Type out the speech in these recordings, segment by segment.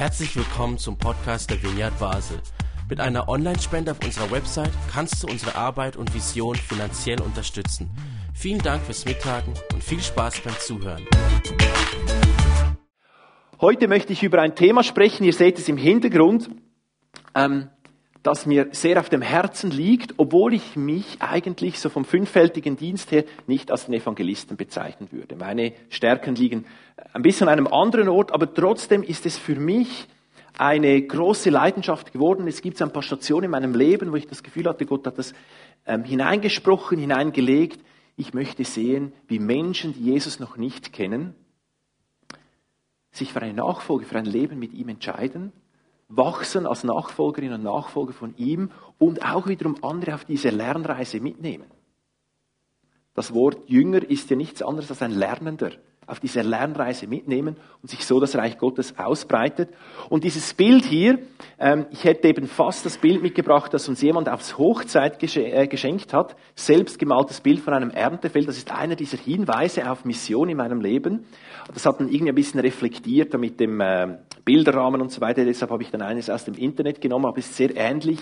Herzlich willkommen zum Podcast der Vineyard Basel. Mit einer Online-Spende auf unserer Website kannst du unsere Arbeit und Vision finanziell unterstützen. Vielen Dank fürs Mittagen und viel Spaß beim Zuhören. Heute möchte ich über ein Thema sprechen, ihr seht es im Hintergrund, ähm, das mir sehr auf dem Herzen liegt, obwohl ich mich eigentlich so vom fünffältigen Dienst her nicht als den Evangelisten bezeichnen würde. Meine Stärken liegen ein bisschen an einem anderen Ort, aber trotzdem ist es für mich eine große Leidenschaft geworden. Es gibt ein paar Stationen in meinem Leben, wo ich das Gefühl hatte, Gott hat das ähm, hineingesprochen, hineingelegt. Ich möchte sehen, wie Menschen, die Jesus noch nicht kennen, sich für eine Nachfolge, für ein Leben mit ihm entscheiden wachsen als Nachfolgerinnen und Nachfolger von ihm und auch wiederum andere auf diese Lernreise mitnehmen. Das Wort Jünger ist ja nichts anderes als ein Lernender auf dieser Lernreise mitnehmen und sich so das Reich Gottes ausbreitet. Und dieses Bild hier, ähm, ich hätte eben fast das Bild mitgebracht, das uns jemand aufs Hochzeit äh, geschenkt hat, selbst gemaltes Bild von einem Erntefeld. Das ist einer dieser Hinweise auf Mission in meinem Leben. Das hat dann irgendwie ein bisschen reflektiert mit dem äh, Bilderrahmen und so weiter. Deshalb habe ich dann eines aus dem Internet genommen, aber es ist sehr ähnlich.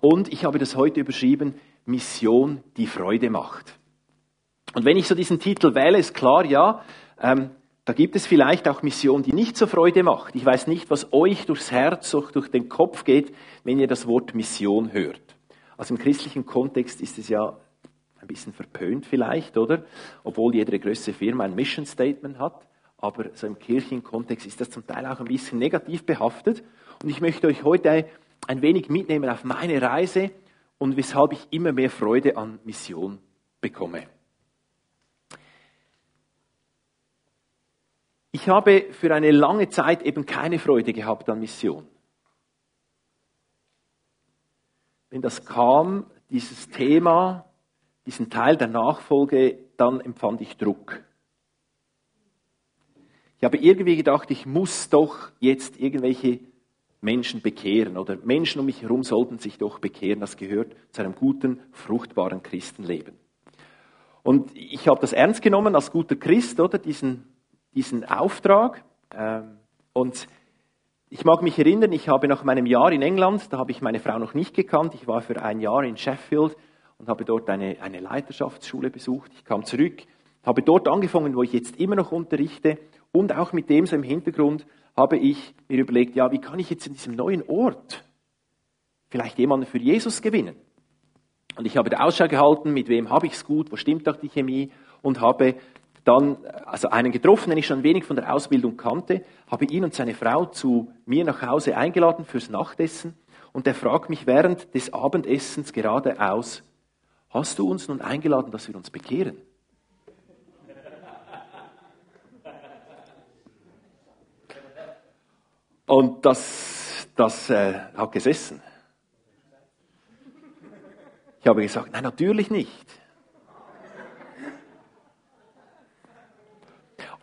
Und ich habe das heute überschrieben, Mission, die Freude macht. Und wenn ich so diesen Titel wähle, ist klar, ja, ähm, da gibt es vielleicht auch Mission, die nicht so Freude macht. Ich weiß nicht, was euch durchs Herz, durch den Kopf geht, wenn ihr das Wort Mission hört. Also im christlichen Kontext ist es ja ein bisschen verpönt vielleicht, oder? Obwohl jede größere Firma ein Mission Statement hat. Aber so im kirchlichen Kontext ist das zum Teil auch ein bisschen negativ behaftet. Und ich möchte euch heute ein wenig mitnehmen auf meine Reise und weshalb ich immer mehr Freude an Mission bekomme. Ich habe für eine lange Zeit eben keine Freude gehabt an Mission. Wenn das kam, dieses Thema, diesen Teil der Nachfolge, dann empfand ich Druck. Ich habe irgendwie gedacht, ich muss doch jetzt irgendwelche Menschen bekehren oder Menschen um mich herum sollten sich doch bekehren. Das gehört zu einem guten, fruchtbaren Christenleben. Und ich habe das ernst genommen als guter Christ, oder diesen diesen Auftrag. Ähm, und ich mag mich erinnern, ich habe nach meinem Jahr in England, da habe ich meine Frau noch nicht gekannt, ich war für ein Jahr in Sheffield und habe dort eine, eine Leiterschaftsschule besucht. Ich kam zurück, habe dort angefangen, wo ich jetzt immer noch unterrichte und auch mit dem so im Hintergrund habe ich mir überlegt, ja, wie kann ich jetzt in diesem neuen Ort vielleicht jemanden für Jesus gewinnen? Und ich habe da Ausschau gehalten, mit wem habe ich es gut, wo stimmt doch die Chemie und habe dann also einen getroffen, den ich schon wenig von der Ausbildung kannte, habe ihn und seine Frau zu mir nach Hause eingeladen fürs Nachtessen und er fragt mich während des Abendessens geradeaus, hast du uns nun eingeladen, dass wir uns bekehren? Und das, das äh, hat gesessen. Ich habe gesagt, nein, natürlich nicht.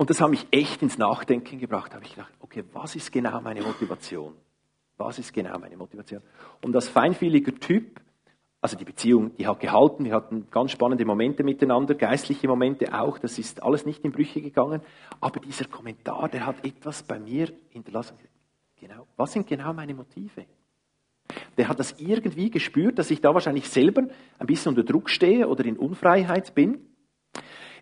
Und das hat mich echt ins Nachdenken gebracht. Da habe ich gedacht, okay, was ist genau meine Motivation? Was ist genau meine Motivation? Und als feinfühliger Typ, also die Beziehung, die hat gehalten, wir hatten ganz spannende Momente miteinander, geistliche Momente auch, das ist alles nicht in Brüche gegangen, aber dieser Kommentar, der hat etwas bei mir hinterlassen. Genau, was sind genau meine Motive? Der hat das irgendwie gespürt, dass ich da wahrscheinlich selber ein bisschen unter Druck stehe oder in Unfreiheit bin.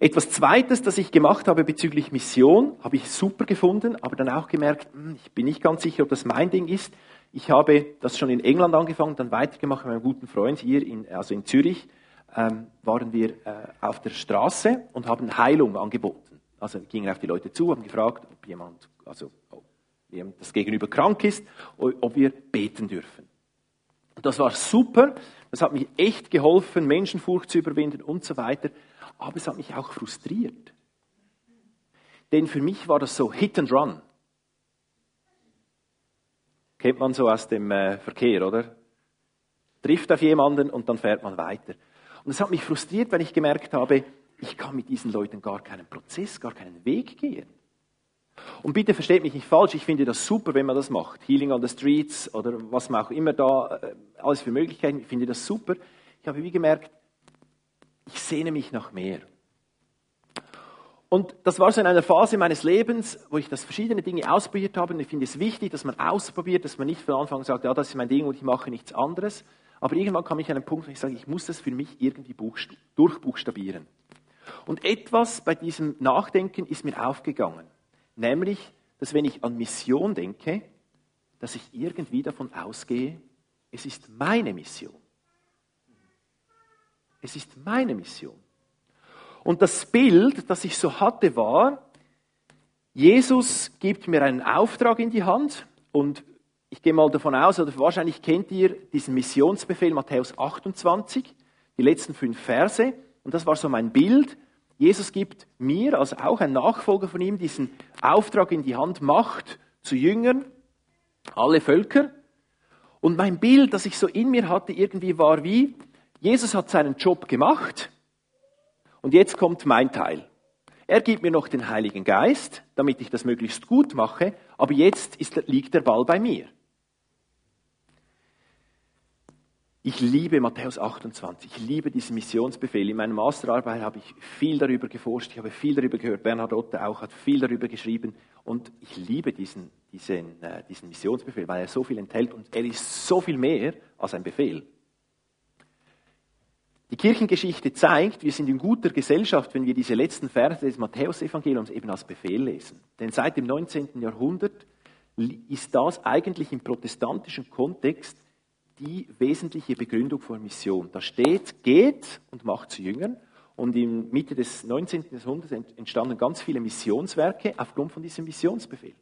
Etwas Zweites, das ich gemacht habe bezüglich Mission, habe ich super gefunden, aber dann auch gemerkt, hm, ich bin nicht ganz sicher, ob das mein Ding ist. Ich habe das schon in England angefangen, dann weitergemacht mit meinem guten Freund hier, in, also in Zürich, ähm, waren wir äh, auf der Straße und haben Heilung angeboten. Also gingen auf die Leute zu, haben gefragt, ob jemand, also ob jemand das Gegenüber krank ist, ob wir beten dürfen. Das war super, das hat mich echt geholfen, Menschenfurcht zu überwinden und so weiter aber es hat mich auch frustriert. Denn für mich war das so Hit and Run. Kennt man so aus dem äh, Verkehr, oder? Trifft auf jemanden und dann fährt man weiter. Und es hat mich frustriert, weil ich gemerkt habe, ich kann mit diesen Leuten gar keinen Prozess, gar keinen Weg gehen. Und bitte versteht mich nicht falsch, ich finde das super, wenn man das macht. Healing on the Streets oder was man auch immer da, äh, alles für Möglichkeiten, ich finde das super. Ich habe wie gemerkt, ich sehne mich nach mehr. Und das war so in einer Phase meines Lebens, wo ich das verschiedene Dinge ausprobiert habe. Und ich finde es wichtig, dass man ausprobiert, dass man nicht von Anfang an sagt, ja, das ist mein Ding und ich mache nichts anderes. Aber irgendwann kam ich an einen Punkt, wo ich sage, ich muss das für mich irgendwie durchbuchstabieren. Und etwas bei diesem Nachdenken ist mir aufgegangen. Nämlich, dass wenn ich an Mission denke, dass ich irgendwie davon ausgehe, es ist meine Mission. Es ist meine Mission. Und das Bild, das ich so hatte, war, Jesus gibt mir einen Auftrag in die Hand und ich gehe mal davon aus, oder wahrscheinlich kennt ihr diesen Missionsbefehl Matthäus 28, die letzten fünf Verse. Und das war so mein Bild. Jesus gibt mir, also auch ein Nachfolger von ihm, diesen Auftrag in die Hand, Macht zu Jüngern, alle Völker. Und mein Bild, das ich so in mir hatte, irgendwie war wie, Jesus hat seinen Job gemacht und jetzt kommt mein Teil. Er gibt mir noch den Heiligen Geist, damit ich das möglichst gut mache, aber jetzt ist, liegt der Ball bei mir. Ich liebe Matthäus 28, ich liebe diesen Missionsbefehl. In meiner Masterarbeit habe ich viel darüber geforscht, ich habe viel darüber gehört, Bernhard Otte auch hat viel darüber geschrieben und ich liebe diesen, diesen, äh, diesen Missionsbefehl, weil er so viel enthält und er ist so viel mehr als ein Befehl. Die Kirchengeschichte zeigt, wir sind in guter Gesellschaft, wenn wir diese letzten Verse des Matthäusevangeliums eben als Befehl lesen. Denn seit dem 19. Jahrhundert ist das eigentlich im protestantischen Kontext die wesentliche Begründung von Mission. Da steht, geht und macht zu Jüngern. Und in Mitte des 19. Jahrhunderts entstanden ganz viele Missionswerke aufgrund von diesem Missionsbefehl.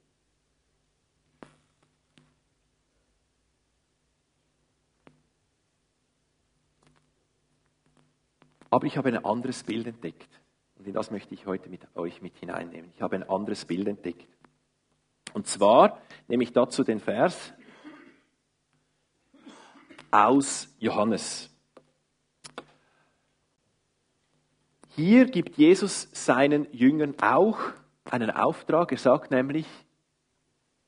Aber ich habe ein anderes Bild entdeckt. Und in das möchte ich heute mit euch mit hineinnehmen. Ich habe ein anderes Bild entdeckt. Und zwar nehme ich dazu den Vers aus Johannes. Hier gibt Jesus seinen Jüngern auch einen Auftrag. Er sagt nämlich,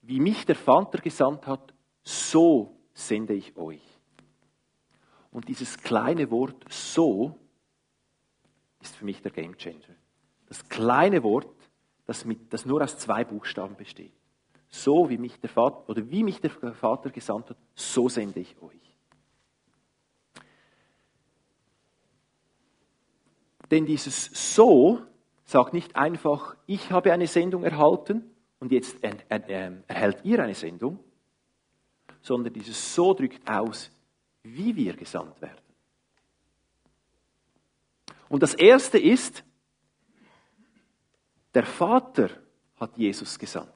wie mich der Vater gesandt hat, so sende ich euch. Und dieses kleine Wort so ist für mich der Gamechanger. Das kleine Wort, das, mit, das nur aus zwei Buchstaben besteht. So wie mich der Vater, oder wie mich der Vater gesandt hat, so sende ich euch. Denn dieses So sagt nicht einfach, ich habe eine Sendung erhalten und jetzt erhält ihr eine Sendung, sondern dieses So drückt aus, wie wir gesandt werden. Und das Erste ist, der Vater hat Jesus gesandt.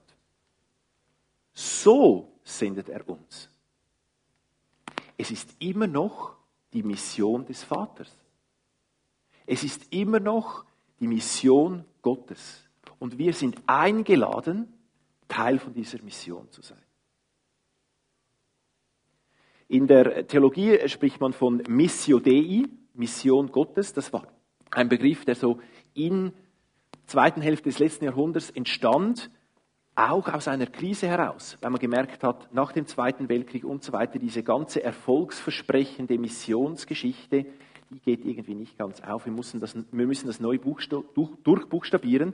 So sendet er uns. Es ist immer noch die Mission des Vaters. Es ist immer noch die Mission Gottes. Und wir sind eingeladen, Teil von dieser Mission zu sein. In der Theologie spricht man von Missio Dei, Mission Gottes. Das war ein Begriff, der so in der zweiten Hälfte des letzten Jahrhunderts entstand, auch aus einer Krise heraus, weil man gemerkt hat, nach dem Zweiten Weltkrieg und so weiter, diese ganze erfolgsversprechende Missionsgeschichte, die geht irgendwie nicht ganz auf. Wir müssen das, wir müssen das neu durchbuchstabieren.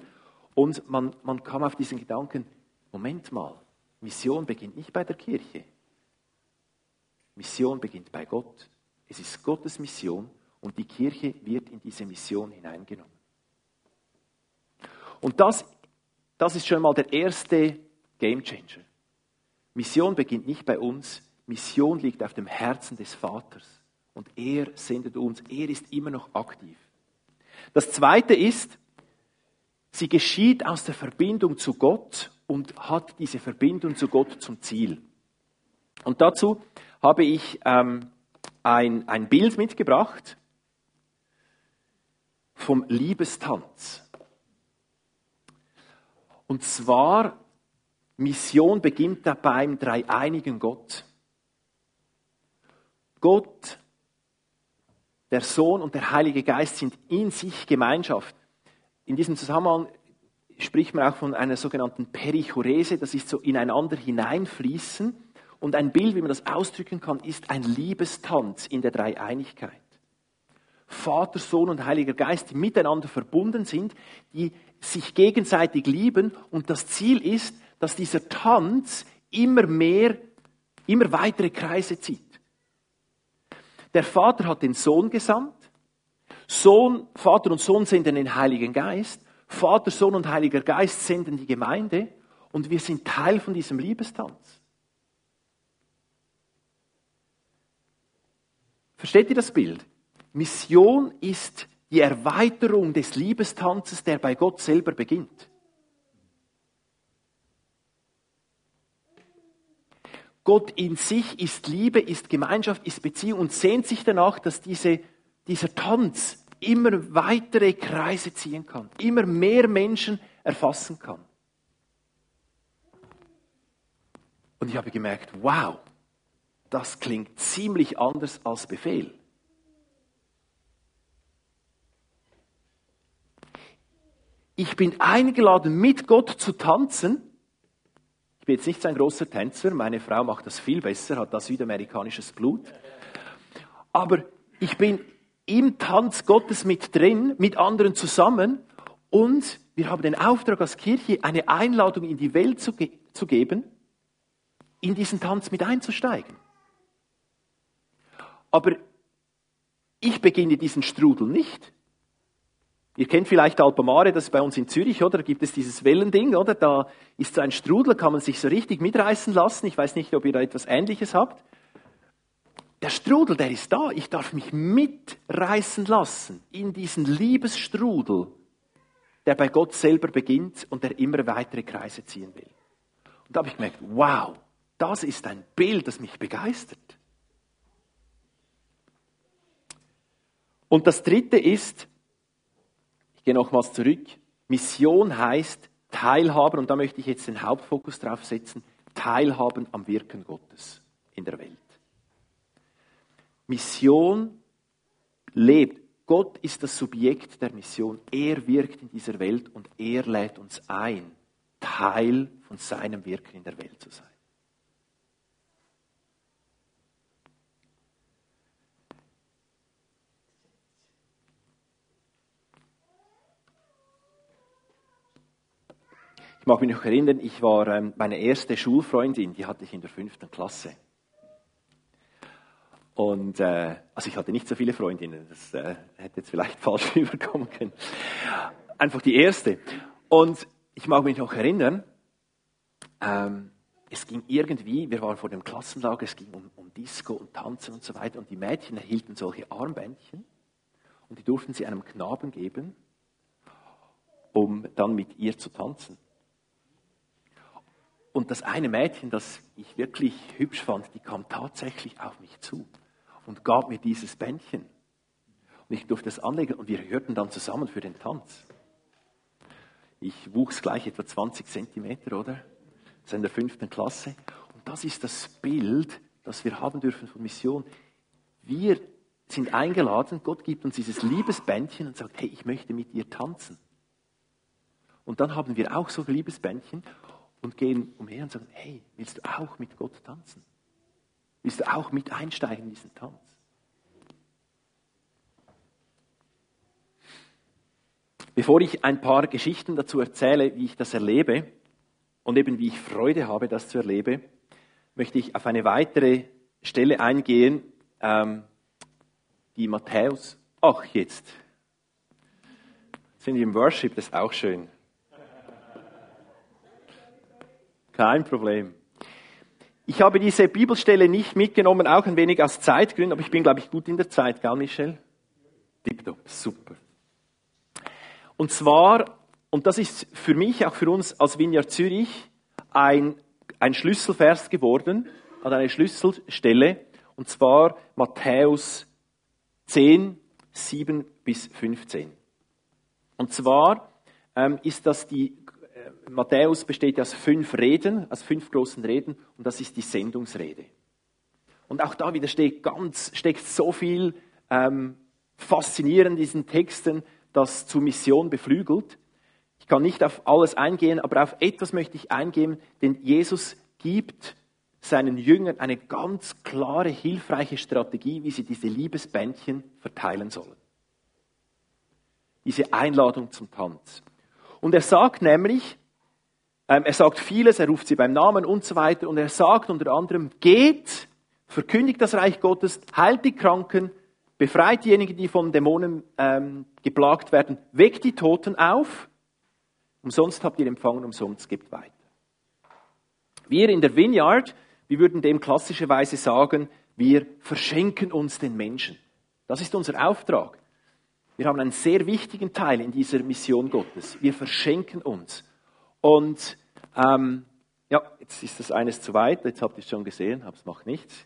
Und man, man kam auf diesen Gedanken, Moment mal, Mission beginnt nicht bei der Kirche. Mission beginnt bei Gott. Es ist Gottes Mission und die Kirche wird in diese Mission hineingenommen. Und das, das ist schon mal der erste Gamechanger. Mission beginnt nicht bei uns, Mission liegt auf dem Herzen des Vaters. Und er sendet uns. Er ist immer noch aktiv. Das zweite ist, sie geschieht aus der Verbindung zu Gott und hat diese Verbindung zu Gott zum Ziel. Und dazu habe ich ähm, ein, ein Bild mitgebracht vom Liebestanz. Und zwar, Mission beginnt da beim dreieinigen Gott. Gott der Sohn und der Heilige Geist sind in sich Gemeinschaft. In diesem Zusammenhang spricht man auch von einer sogenannten Perichorese, das ist so ineinander hineinfließen. Und ein Bild, wie man das ausdrücken kann, ist ein Liebestanz in der Dreieinigkeit. Vater, Sohn und Heiliger Geist, die miteinander verbunden sind, die sich gegenseitig lieben und das Ziel ist, dass dieser Tanz immer mehr, immer weitere Kreise zieht. Der Vater hat den Sohn gesandt, Sohn, Vater und Sohn senden den Heiligen Geist, Vater, Sohn und Heiliger Geist senden die Gemeinde und wir sind Teil von diesem Liebestanz. Versteht ihr das Bild? Mission ist die Erweiterung des Liebestanzes, der bei Gott selber beginnt. Gott in sich ist Liebe, ist Gemeinschaft, ist Beziehung und sehnt sich danach, dass diese, dieser Tanz immer weitere Kreise ziehen kann, immer mehr Menschen erfassen kann. Und ich habe gemerkt, wow, das klingt ziemlich anders als Befehl. Ich bin eingeladen, mit Gott zu tanzen. Ich bin jetzt nicht so ein großer Tänzer, meine Frau macht das viel besser, hat da südamerikanisches Blut. Aber ich bin im Tanz Gottes mit drin, mit anderen zusammen und wir haben den Auftrag als Kirche, eine Einladung in die Welt zu, ge zu geben, in diesen Tanz mit einzusteigen. Aber ich beginne diesen Strudel nicht. Ihr kennt vielleicht Alpamare, das ist bei uns in Zürich, oder? Da gibt es dieses Wellending, oder? Da ist so ein Strudel, kann man sich so richtig mitreißen lassen. Ich weiß nicht, ob ihr da etwas Ähnliches habt. Der Strudel, der ist da. Ich darf mich mitreißen lassen in diesen Liebesstrudel, der bei Gott selber beginnt und der immer weitere Kreise ziehen will. Und da habe ich gemerkt, wow, das ist ein Bild, das mich begeistert. Und das dritte ist, ich gehe nochmals zurück, Mission heißt Teilhaben, und da möchte ich jetzt den Hauptfokus drauf setzen, Teilhaben am Wirken Gottes in der Welt. Mission lebt. Gott ist das Subjekt der Mission. Er wirkt in dieser Welt und er lädt uns ein, Teil von seinem Wirken in der Welt zu sein. Ich mag mich noch erinnern, ich war ähm, meine erste Schulfreundin, die hatte ich in der fünften Klasse. Und äh, also ich hatte nicht so viele Freundinnen, das äh, hätte jetzt vielleicht falsch rüberkommen können. Einfach die erste. Und ich mag mich noch erinnern, ähm, es ging irgendwie, wir waren vor dem Klassenlager, es ging um, um Disco und Tanzen und so weiter. Und die Mädchen erhielten solche Armbändchen und die durften sie einem Knaben geben, um dann mit ihr zu tanzen. Und das eine Mädchen, das ich wirklich hübsch fand, die kam tatsächlich auf mich zu und gab mir dieses Bändchen. Und ich durfte es anlegen und wir hörten dann zusammen für den Tanz. Ich wuchs gleich etwa 20 Zentimeter, oder? Das ist in der fünften Klasse. Und das ist das Bild, das wir haben dürfen von Mission. Wir sind eingeladen, Gott gibt uns dieses Liebesbändchen und sagt, hey, ich möchte mit dir tanzen. Und dann haben wir auch so Liebesbändchen und gehen umher und sagen, hey, willst du auch mit Gott tanzen? Willst du auch mit einsteigen in diesen Tanz? Bevor ich ein paar Geschichten dazu erzähle, wie ich das erlebe und eben wie ich Freude habe, das zu erleben, möchte ich auf eine weitere Stelle eingehen, ähm, die Matthäus, ach jetzt, sind wir im Worship, das ist auch schön. Kein Problem. Ich habe diese Bibelstelle nicht mitgenommen, auch ein wenig aus Zeitgründen, aber ich bin, glaube ich, gut in der Zeit, gell, Michel? Tipptopp, super. Und zwar, und das ist für mich, auch für uns als Vineyard Zürich, ein, ein Schlüsselvers geworden, also eine Schlüsselstelle, und zwar Matthäus 10, 7 bis 15. Und zwar ähm, ist das die Matthäus besteht aus fünf Reden, aus fünf großen Reden, und das ist die Sendungsrede. Und auch da wieder steckt, ganz, steckt so viel ähm, faszinierend in diesen Texten, das zur Mission beflügelt. Ich kann nicht auf alles eingehen, aber auf etwas möchte ich eingehen, denn Jesus gibt seinen Jüngern eine ganz klare, hilfreiche Strategie, wie sie diese Liebesbändchen verteilen sollen. diese Einladung zum Tanz. Und er sagt nämlich, er sagt vieles, er ruft sie beim Namen und so weiter. Und er sagt unter anderem, geht, verkündigt das Reich Gottes, heilt die Kranken, befreit diejenigen, die von Dämonen ähm, geplagt werden, weckt die Toten auf. Umsonst habt ihr empfangen, umsonst gebt weiter. Wir in der Vineyard, wir würden dem klassischerweise sagen, wir verschenken uns den Menschen. Das ist unser Auftrag. Wir haben einen sehr wichtigen Teil in dieser Mission Gottes. Wir verschenken uns. Und ähm, ja, jetzt ist das eines zu weit, jetzt habt ihr es schon gesehen, aber es macht nichts.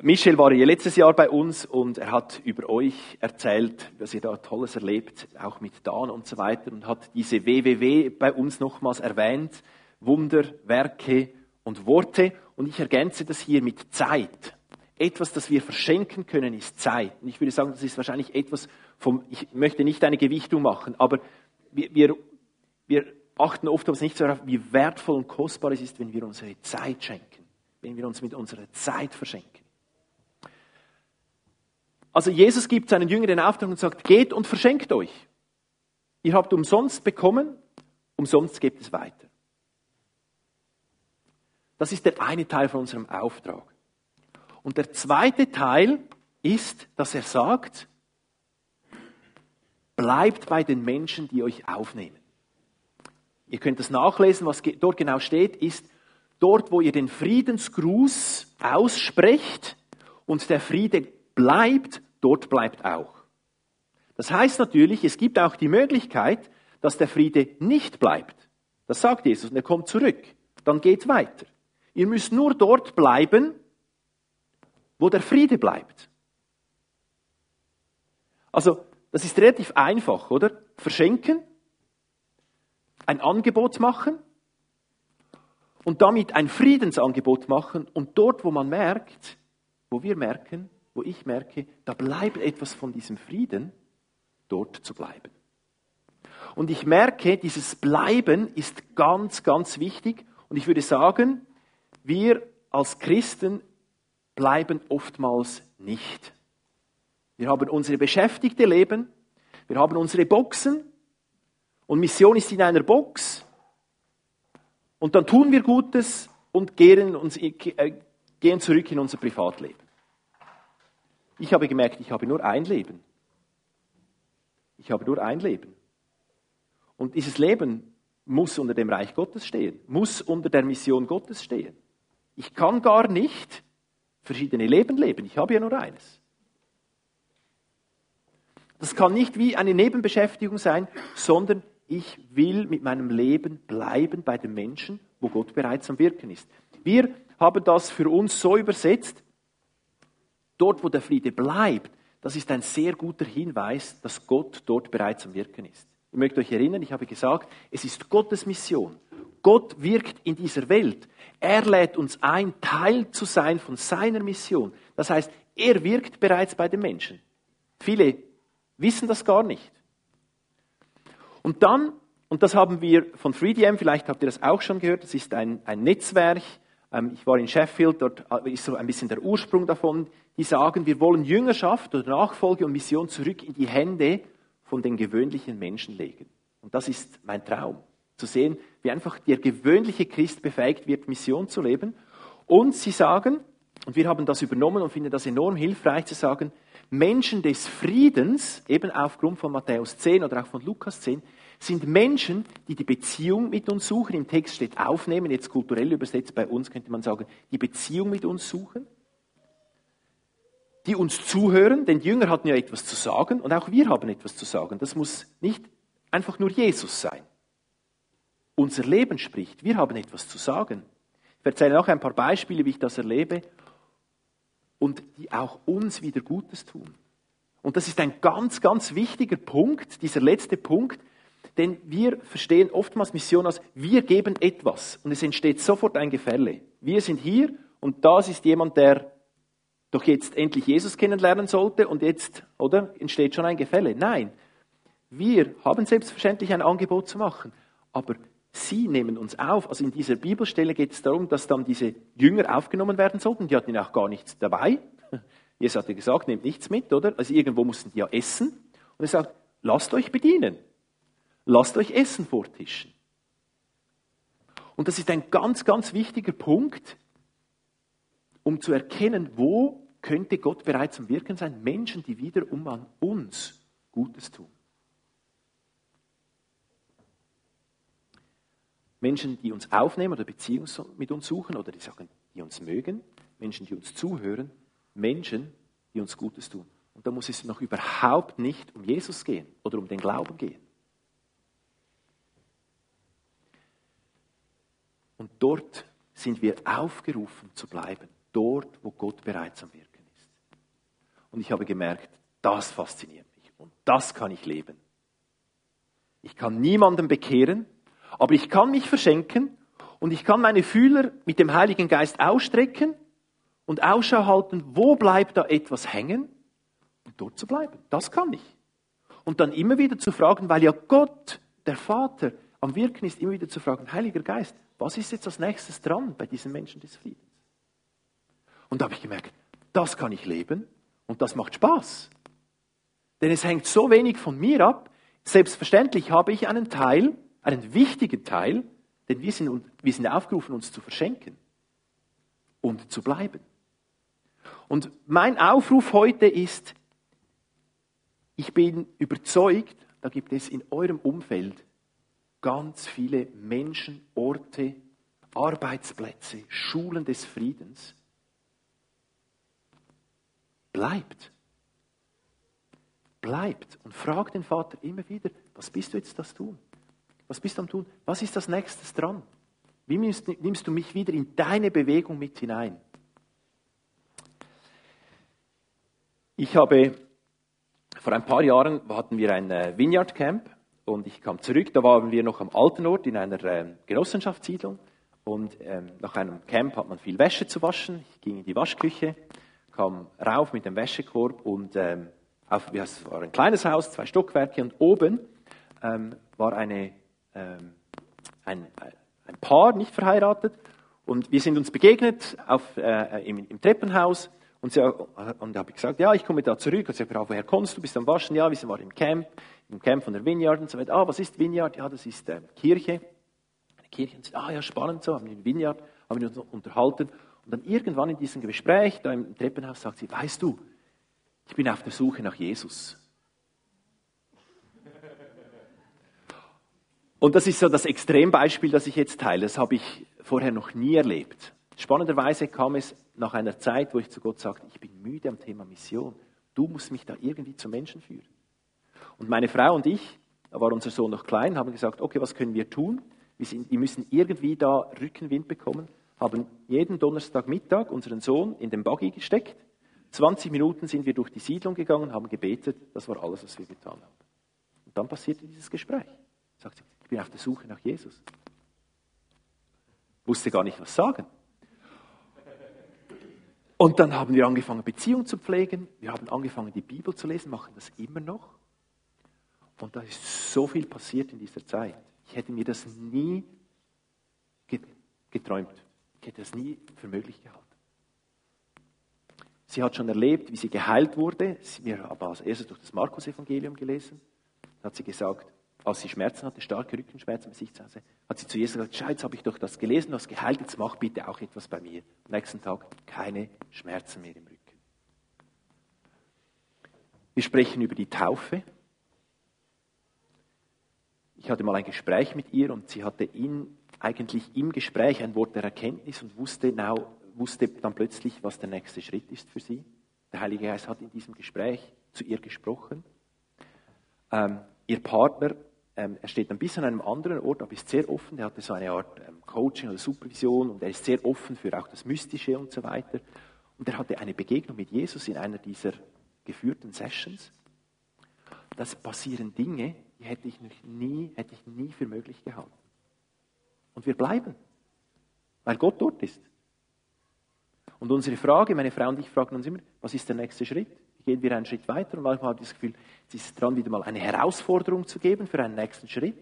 Michel war ja letztes Jahr bei uns und er hat über euch erzählt, was ihr da Tolles erlebt, auch mit Dan und so weiter und hat diese WWW bei uns nochmals erwähnt. Wunder, Werke und Worte. Und ich ergänze das hier mit Zeit. Etwas, das wir verschenken können, ist Zeit. Und ich würde sagen, das ist wahrscheinlich etwas vom, ich möchte nicht eine Gewichtung machen, aber wir, wir wir achten oftmals nicht so darauf, wie wertvoll und kostbar es ist, wenn wir unsere Zeit schenken, wenn wir uns mit unserer Zeit verschenken. Also Jesus gibt seinen Jüngern den Auftrag und sagt, geht und verschenkt euch. Ihr habt umsonst bekommen, umsonst gebt es weiter. Das ist der eine Teil von unserem Auftrag. Und der zweite Teil ist, dass er sagt, bleibt bei den Menschen, die euch aufnehmen. Ihr könnt das nachlesen, was dort genau steht, ist, dort, wo ihr den Friedensgruß aussprecht und der Friede bleibt, dort bleibt auch. Das heißt natürlich, es gibt auch die Möglichkeit, dass der Friede nicht bleibt. Das sagt Jesus und er kommt zurück. Dann geht weiter. Ihr müsst nur dort bleiben, wo der Friede bleibt. Also, das ist relativ einfach, oder? Verschenken, ein Angebot machen und damit ein Friedensangebot machen und dort, wo man merkt, wo wir merken, wo ich merke, da bleibt etwas von diesem Frieden, dort zu bleiben. Und ich merke, dieses Bleiben ist ganz, ganz wichtig und ich würde sagen, wir als Christen bleiben oftmals nicht. Wir haben unsere beschäftigte Leben, wir haben unsere Boxen, und Mission ist in einer Box. Und dann tun wir Gutes und gehen, uns, äh, gehen zurück in unser Privatleben. Ich habe gemerkt, ich habe nur ein Leben. Ich habe nur ein Leben. Und dieses Leben muss unter dem Reich Gottes stehen, muss unter der Mission Gottes stehen. Ich kann gar nicht verschiedene Leben leben. Ich habe ja nur eines. Das kann nicht wie eine Nebenbeschäftigung sein, sondern ich will mit meinem Leben bleiben bei den Menschen, wo Gott bereits am Wirken ist. Wir haben das für uns so übersetzt, dort wo der Friede bleibt, das ist ein sehr guter Hinweis, dass Gott dort bereits am Wirken ist. Ihr mögt euch erinnern, ich habe gesagt, es ist Gottes Mission. Gott wirkt in dieser Welt. Er lädt uns ein, Teil zu sein von seiner Mission. Das heißt, er wirkt bereits bei den Menschen. Viele wissen das gar nicht. Und dann, und das haben wir von FreeDM, vielleicht habt ihr das auch schon gehört, das ist ein, ein Netzwerk. Ähm, ich war in Sheffield, dort äh, ist so ein bisschen der Ursprung davon. Die sagen, wir wollen Jüngerschaft oder Nachfolge und Mission zurück in die Hände von den gewöhnlichen Menschen legen. Und das ist mein Traum. Zu sehen, wie einfach der gewöhnliche Christ befähigt wird, Mission zu leben. Und sie sagen, und wir haben das übernommen und finden das enorm hilfreich zu sagen, Menschen des Friedens, eben aufgrund von Matthäus 10 oder auch von Lukas 10, sind Menschen, die die Beziehung mit uns suchen. Im Text steht aufnehmen, jetzt kulturell übersetzt bei uns könnte man sagen, die Beziehung mit uns suchen. Die uns zuhören, denn die Jünger hatten ja etwas zu sagen und auch wir haben etwas zu sagen. Das muss nicht einfach nur Jesus sein. Unser Leben spricht, wir haben etwas zu sagen. Ich erzähle noch ein paar Beispiele, wie ich das erlebe und die auch uns wieder Gutes tun. Und das ist ein ganz, ganz wichtiger Punkt, dieser letzte Punkt, denn wir verstehen oftmals Mission als, wir geben etwas und es entsteht sofort ein Gefälle. Wir sind hier und das ist jemand, der doch jetzt endlich Jesus kennenlernen sollte und jetzt, oder, entsteht schon ein Gefälle. Nein, wir haben selbstverständlich ein Angebot zu machen, aber Sie nehmen uns auf. Also in dieser Bibelstelle geht es darum, dass dann diese Jünger aufgenommen werden sollten. Die hatten ja auch gar nichts dabei. Jesus hatte gesagt, nehmt nichts mit, oder? Also irgendwo mussten die ja essen. Und er sagt, lasst euch bedienen. Lasst euch Essen vortischen. Und das ist ein ganz, ganz wichtiger Punkt, um zu erkennen, wo könnte Gott bereits am Wirken sein. Menschen, die wiederum an uns Gutes tun. Menschen, die uns aufnehmen oder Beziehungen mit uns suchen oder die sagen, die uns mögen, Menschen, die uns zuhören, Menschen, die uns Gutes tun. Und da muss es noch überhaupt nicht um Jesus gehen oder um den Glauben gehen. Und dort sind wir aufgerufen zu bleiben, dort, wo Gott bereits am Wirken ist. Und ich habe gemerkt, das fasziniert mich und das kann ich leben. Ich kann niemandem bekehren, aber ich kann mich verschenken und ich kann meine Fühler mit dem Heiligen Geist ausstrecken und Ausschau halten, wo bleibt da etwas hängen und dort zu bleiben. Das kann ich. Und dann immer wieder zu fragen, weil ja Gott, der Vater, am Wirken ist, immer wieder zu fragen, Heiliger Geist, was ist jetzt als nächstes dran bei diesen Menschen des Friedens? Und da habe ich gemerkt, das kann ich leben und das macht Spaß. Denn es hängt so wenig von mir ab. Selbstverständlich habe ich einen Teil, einen wichtigen Teil, denn wir sind, wir sind aufgerufen, uns zu verschenken und zu bleiben. Und mein Aufruf heute ist, ich bin überzeugt, da gibt es in eurem Umfeld ganz viele Menschen, Orte, Arbeitsplätze, Schulen des Friedens. Bleibt. Bleibt und fragt den Vater immer wieder, was bist du jetzt das tun? Was bist du am tun? Was ist das nächstes dran? Wie nimmst, nimmst du mich wieder in deine Bewegung mit hinein? Ich habe vor ein paar Jahren hatten wir ein äh, Vineyard Camp und ich kam zurück. Da waren wir noch am alten Ort in einer ähm, Genossenschaftssiedlung und ähm, nach einem Camp hat man viel Wäsche zu waschen. Ich ging in die Waschküche, kam rauf mit dem Wäschekorb und ähm, auf, es war ein kleines Haus, zwei Stockwerke und oben war eine ähm, ein, ein Paar, nicht verheiratet, und wir sind uns begegnet auf, äh, im, im, Treppenhaus und, sie, und habe ich gesagt, ja, ich komme da zurück. Und sie hat woher kommst du? Bist du am Waschen? Ja, wir waren im Camp, im Camp von der Vineyard und so weiter. Ah, was ist Vineyard? Ja, das ist äh, Kirche. Eine Kirche. Und sie, ah, ja, spannend so, haben wir in Vineyard, haben wir uns unterhalten. Und dann irgendwann in diesem Gespräch, da im Treppenhaus, sagt sie, weißt du, ich bin auf der Suche nach Jesus. Und das ist so das Extrembeispiel, das ich jetzt teile. Das habe ich vorher noch nie erlebt. Spannenderweise kam es nach einer Zeit, wo ich zu Gott sagte, ich bin müde am Thema Mission. Du musst mich da irgendwie zum Menschen führen. Und meine Frau und ich, da war unser Sohn noch klein, haben gesagt, okay, was können wir tun? Wir, sind, wir müssen irgendwie da Rückenwind bekommen, haben jeden Donnerstagmittag unseren Sohn in den Buggy gesteckt. 20 Minuten sind wir durch die Siedlung gegangen, haben gebetet. Das war alles, was wir getan haben. Und dann passierte dieses Gespräch. Sagt sie, bin auf der Suche nach Jesus. Wusste gar nicht, was sagen. Und dann haben wir angefangen, Beziehungen zu pflegen. Wir haben angefangen, die Bibel zu lesen, machen das immer noch. Und da ist so viel passiert in dieser Zeit. Ich hätte mir das nie geträumt. Ich hätte das nie für möglich gehalten. Sie hat schon erlebt, wie sie geheilt wurde. Wir haben als erstes durch das Markus-Evangelium gelesen. Da hat sie gesagt, als sie Schmerzen hatte, starke Rückenschmerzen bei sich zu Hause, hat sie zu Jesus gesagt, Schau, jetzt habe ich doch das gelesen, du hast geheilt, jetzt mach bitte auch etwas bei mir. Am nächsten Tag keine Schmerzen mehr im Rücken. Wir sprechen über die Taufe. Ich hatte mal ein Gespräch mit ihr und sie hatte in, eigentlich im Gespräch ein Wort der Erkenntnis und wusste, now, wusste dann plötzlich, was der nächste Schritt ist für sie. Der Heilige Geist hat in diesem Gespräch zu ihr gesprochen. Ähm, ihr Partner ähm, er steht ein bisschen an einem anderen Ort, aber ist sehr offen. Er hatte so eine Art ähm, Coaching oder Supervision und er ist sehr offen für auch das Mystische und so weiter. Und er hatte eine Begegnung mit Jesus in einer dieser geführten Sessions. Das passieren Dinge, die hätte ich nie, hätte ich nie für möglich gehalten. Und wir bleiben, weil Gott dort ist. Und unsere Frage, meine Frau und ich fragen uns immer, was ist der nächste Schritt? Gehen wir einen Schritt weiter und manchmal habe ich das Gefühl, es ist dran, wieder mal eine Herausforderung zu geben für einen nächsten Schritt.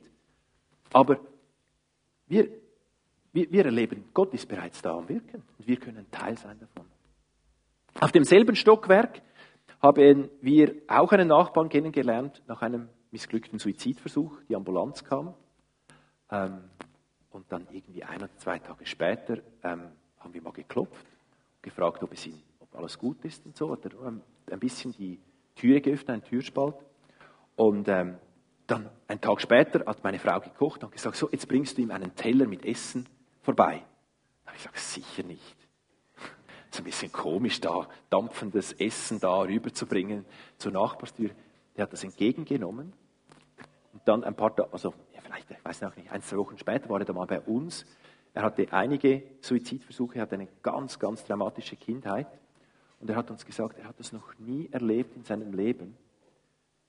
Aber wir, wir, wir erleben, Gott ist bereits da am Wirken und wir können Teil sein davon. Auf demselben Stockwerk haben wir auch einen Nachbarn kennengelernt nach einem missglückten Suizidversuch. Die Ambulanz kam. Ähm, und dann irgendwie ein oder zwei Tage später ähm, haben wir mal geklopft, gefragt, ob, es ihm, ob alles gut ist und so. Hat er ähm, ein bisschen die Türe geöffnet, einen Türspalt. Und ähm, dann, einen Tag später, hat meine Frau gekocht und gesagt, so, jetzt bringst du ihm einen Teller mit Essen vorbei. Da habe ich gesagt, sicher nicht. Es ist ein bisschen komisch, da dampfendes Essen da rüberzubringen zur Nachbarstür. Der hat das entgegengenommen. Und dann ein paar Tage, also ja, vielleicht, ich weiß noch nicht, ein, zwei Wochen später war er da mal bei uns. Er hatte einige Suizidversuche, er hatte eine ganz, ganz dramatische Kindheit. Und er hat uns gesagt, er hat das noch nie erlebt in seinem Leben,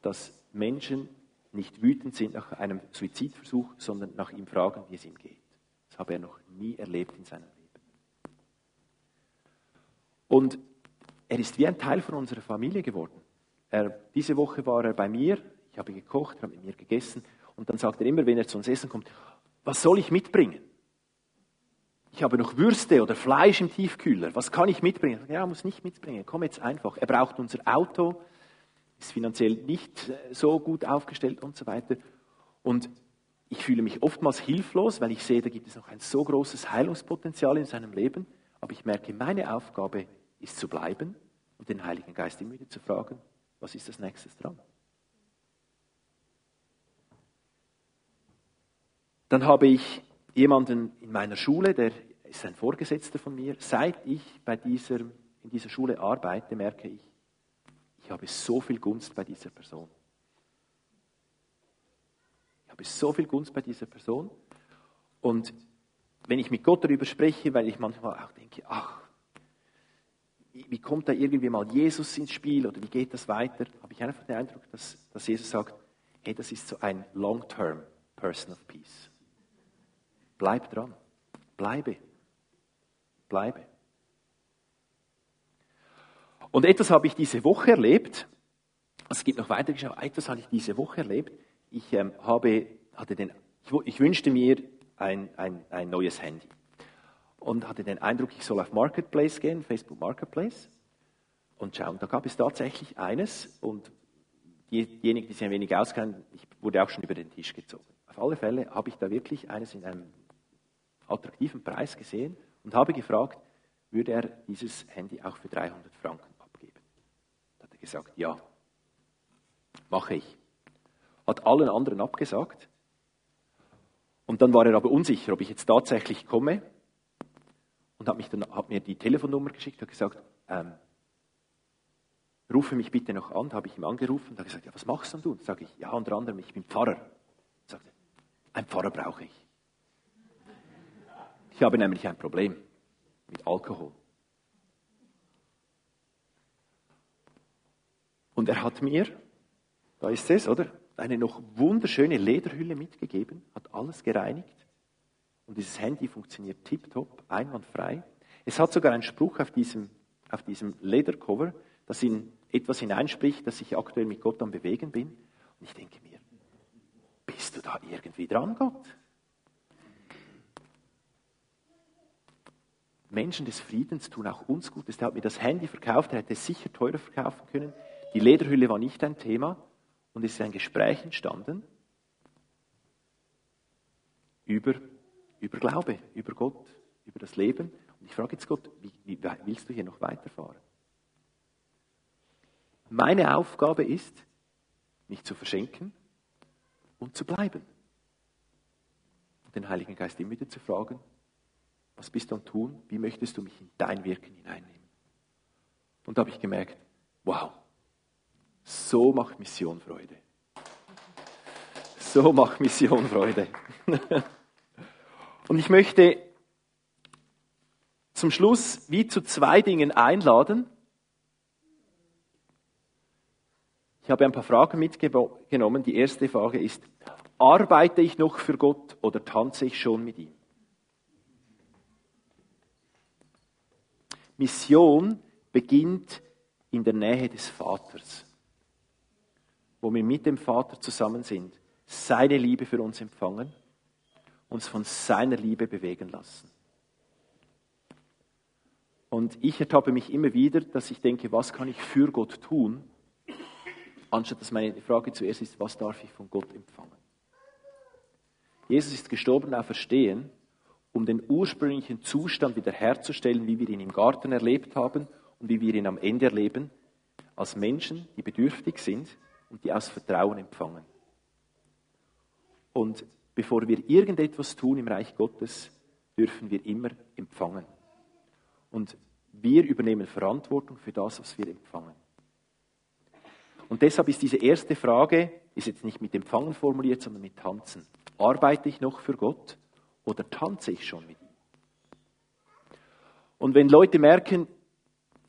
dass Menschen nicht wütend sind nach einem Suizidversuch, sondern nach ihm fragen, wie es ihm geht. Das habe er noch nie erlebt in seinem Leben. Und er ist wie ein Teil von unserer Familie geworden. Er, diese Woche war er bei mir, ich habe gekocht, er hat mit mir gegessen und dann sagt er immer, wenn er zu uns essen kommt, was soll ich mitbringen? Ich habe noch Würste oder Fleisch im Tiefkühler, was kann ich mitbringen? Ja, muss nicht mitbringen, komm jetzt einfach. Er braucht unser Auto, ist finanziell nicht äh, so gut aufgestellt und so weiter. Und ich fühle mich oftmals hilflos, weil ich sehe, da gibt es noch ein so großes Heilungspotenzial in seinem Leben. Aber ich merke, meine Aufgabe ist zu bleiben und den Heiligen Geist immer wieder zu fragen, was ist das nächstes dran? Dann habe ich jemanden in meiner Schule, der ist ein Vorgesetzter von mir. Seit ich bei dieser, in dieser Schule arbeite, merke ich, ich habe so viel Gunst bei dieser Person. Ich habe so viel Gunst bei dieser Person. Und wenn ich mit Gott darüber spreche, weil ich manchmal auch denke, ach, wie kommt da irgendwie mal Jesus ins Spiel oder wie geht das weiter, habe ich einfach den Eindruck, dass, dass Jesus sagt, hey, das ist so ein Long-Term Person of Peace. Bleib dran, bleibe, bleibe. Und etwas habe ich diese Woche erlebt. Es gibt noch weitere Geschichten. Etwas habe ich diese Woche erlebt. Ich ähm, habe, hatte den, ich, ich wünschte mir ein, ein, ein neues Handy und hatte den Eindruck, ich soll auf Marketplace gehen, Facebook Marketplace und schauen. Da gab es tatsächlich eines und diejenigen, die sich ein wenig auskennen, ich wurde auch schon über den Tisch gezogen. Auf alle Fälle habe ich da wirklich eines in einem attraktiven Preis gesehen und habe gefragt, würde er dieses Handy auch für 300 Franken gesagt, ja, mache ich. Hat allen anderen abgesagt. Und dann war er aber unsicher, ob ich jetzt tatsächlich komme. Und hat, mich dann, hat mir die Telefonnummer geschickt und gesagt, ähm, rufe mich bitte noch an. Da habe ich ihm angerufen und habe gesagt, ja, was machst du? Und sage ich, ja, unter anderem, ich bin Pfarrer. Und sagte, ein Pfarrer brauche ich. Ich habe nämlich ein Problem mit Alkohol. Und er hat mir, da ist es, oder? Eine noch wunderschöne Lederhülle mitgegeben, hat alles gereinigt. Und dieses Handy funktioniert tiptop, einwandfrei. Es hat sogar einen Spruch auf diesem, auf diesem Ledercover, das in etwas hineinspricht, dass ich aktuell mit Gott am Bewegen bin. Und ich denke mir, bist du da irgendwie dran, Gott? Menschen des Friedens tun auch uns Gutes. Der hat mir das Handy verkauft, er hätte es sicher teurer verkaufen können. Die Lederhülle war nicht ein Thema und es ist ein Gespräch entstanden über, über Glaube, über Gott, über das Leben. Und ich frage jetzt Gott, wie, wie willst du hier noch weiterfahren? Meine Aufgabe ist, nicht zu verschenken und zu bleiben. Und den Heiligen Geist immer wieder zu fragen, was bist du am Tun? Wie möchtest du mich in dein Wirken hineinnehmen? Und da habe ich gemerkt, wow, so macht Mission Freude. So macht Mission Freude. Und ich möchte zum Schluss wie zu zwei Dingen einladen. Ich habe ein paar Fragen mitgenommen. Die erste Frage ist, arbeite ich noch für Gott oder tanze ich schon mit ihm? Mission beginnt in der Nähe des Vaters wo wir mit dem Vater zusammen sind, seine Liebe für uns empfangen, uns von seiner Liebe bewegen lassen. Und ich ertappe mich immer wieder, dass ich denke, was kann ich für Gott tun, anstatt dass meine Frage zuerst ist, was darf ich von Gott empfangen? Jesus ist gestorben auf Verstehen, um den ursprünglichen Zustand wiederherzustellen, wie wir ihn im Garten erlebt haben und wie wir ihn am Ende erleben, als Menschen, die bedürftig sind und die aus Vertrauen empfangen. Und bevor wir irgendetwas tun im Reich Gottes, dürfen wir immer empfangen. Und wir übernehmen Verantwortung für das, was wir empfangen. Und deshalb ist diese erste Frage, ist jetzt nicht mit Empfangen formuliert, sondern mit Tanzen. Arbeite ich noch für Gott oder tanze ich schon mit ihm? Und wenn Leute merken,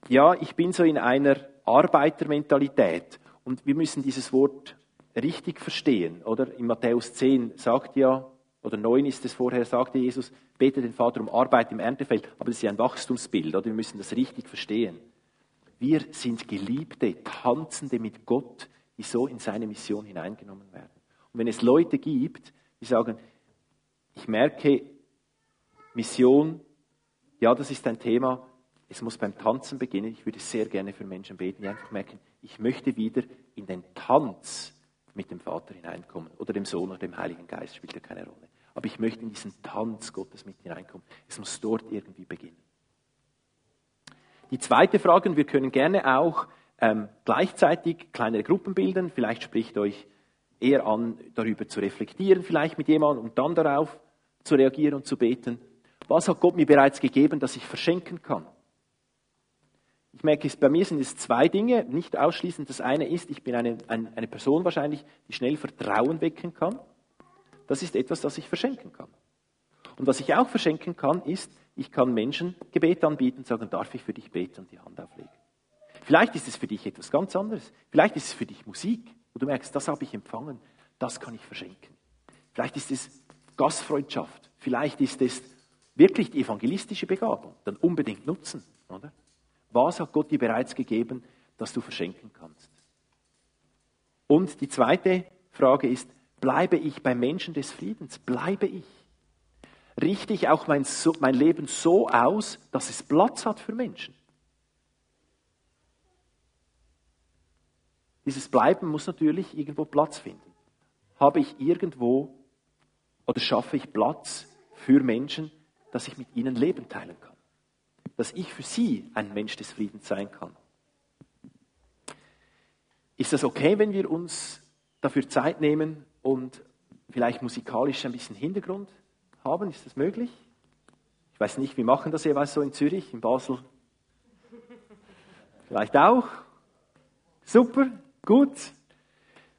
ja, ich bin so in einer Arbeitermentalität und wir müssen dieses Wort richtig verstehen, oder? In Matthäus 10 sagt ja, oder 9 ist es vorher, sagte Jesus, bete den Vater um Arbeit im Erntefeld, aber das ist ja ein Wachstumsbild, oder? Wir müssen das richtig verstehen. Wir sind Geliebte, Tanzende mit Gott, die so in seine Mission hineingenommen werden. Und wenn es Leute gibt, die sagen, ich merke, Mission, ja, das ist ein Thema, es muss beim Tanzen beginnen. Ich würde sehr gerne für Menschen beten, die einfach merken, ich möchte wieder in den Tanz mit dem Vater hineinkommen oder dem Sohn oder dem Heiligen Geist, spielt ja keine Rolle. Aber ich möchte in diesen Tanz Gottes mit hineinkommen. Es muss dort irgendwie beginnen. Die zweite Frage, und wir können gerne auch ähm, gleichzeitig kleinere Gruppen bilden. Vielleicht spricht euch eher an, darüber zu reflektieren, vielleicht mit jemandem und dann darauf zu reagieren und zu beten. Was hat Gott mir bereits gegeben, dass ich verschenken kann? Ich merke, bei mir sind es zwei Dinge, nicht ausschließend. Das eine ist, ich bin eine, eine Person wahrscheinlich, die schnell Vertrauen wecken kann. Das ist etwas, das ich verschenken kann. Und was ich auch verschenken kann, ist, ich kann Menschen Gebet anbieten und sagen, darf ich für dich beten und die Hand auflegen. Vielleicht ist es für dich etwas ganz anderes. Vielleicht ist es für dich Musik, wo du merkst, das habe ich empfangen, das kann ich verschenken. Vielleicht ist es Gastfreundschaft. Vielleicht ist es wirklich die evangelistische Begabung. Dann unbedingt nutzen, oder? Was hat Gott dir bereits gegeben, das du verschenken kannst? Und die zweite Frage ist, bleibe ich bei Menschen des Friedens? Bleibe ich? Richte ich auch mein, mein Leben so aus, dass es Platz hat für Menschen? Dieses Bleiben muss natürlich irgendwo Platz finden. Habe ich irgendwo oder schaffe ich Platz für Menschen, dass ich mit ihnen Leben teilen kann? dass ich für sie ein Mensch des Friedens sein kann. Ist das okay, wenn wir uns dafür Zeit nehmen und vielleicht musikalisch ein bisschen Hintergrund haben? Ist das möglich? Ich weiß nicht, wie machen das jeweils so in Zürich, in Basel? Vielleicht auch? Super, gut.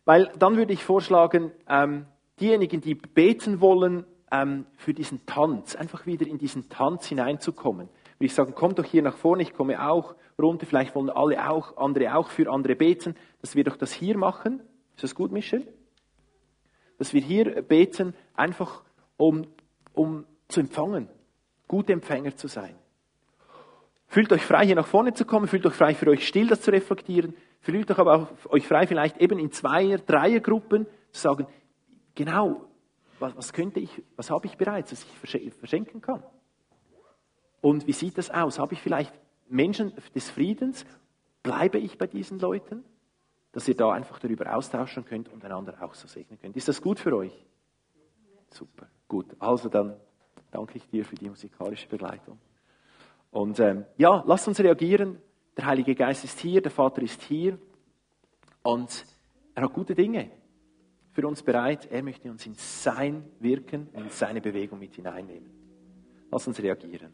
Weil dann würde ich vorschlagen, ähm, diejenigen, die beten wollen, ähm, für diesen Tanz, einfach wieder in diesen Tanz hineinzukommen würde ich sagen, kommt doch hier nach vorne, ich komme auch runter, vielleicht wollen alle auch, andere auch für andere beten, dass wir doch das hier machen. Ist das gut, Michel? Dass wir hier beten, einfach um, um zu empfangen, gute Empfänger zu sein. Fühlt euch frei, hier nach vorne zu kommen, fühlt euch frei, für euch still das zu reflektieren, fühlt euch aber auch euch frei, vielleicht eben in Zweier-, Dreiergruppen zu sagen, genau, was, was könnte ich, was habe ich bereits, was ich verschenken kann. Und wie sieht das aus? Habe ich vielleicht Menschen des Friedens? Bleibe ich bei diesen Leuten? Dass ihr da einfach darüber austauschen könnt und einander auch so segnen könnt. Ist das gut für euch? Super, gut. Also dann danke ich dir für die musikalische Begleitung. Und ähm, ja, lasst uns reagieren. Der Heilige Geist ist hier, der Vater ist hier und er hat gute Dinge für uns bereit. Er möchte uns in sein Wirken, in seine Bewegung mit hineinnehmen. Lass uns reagieren.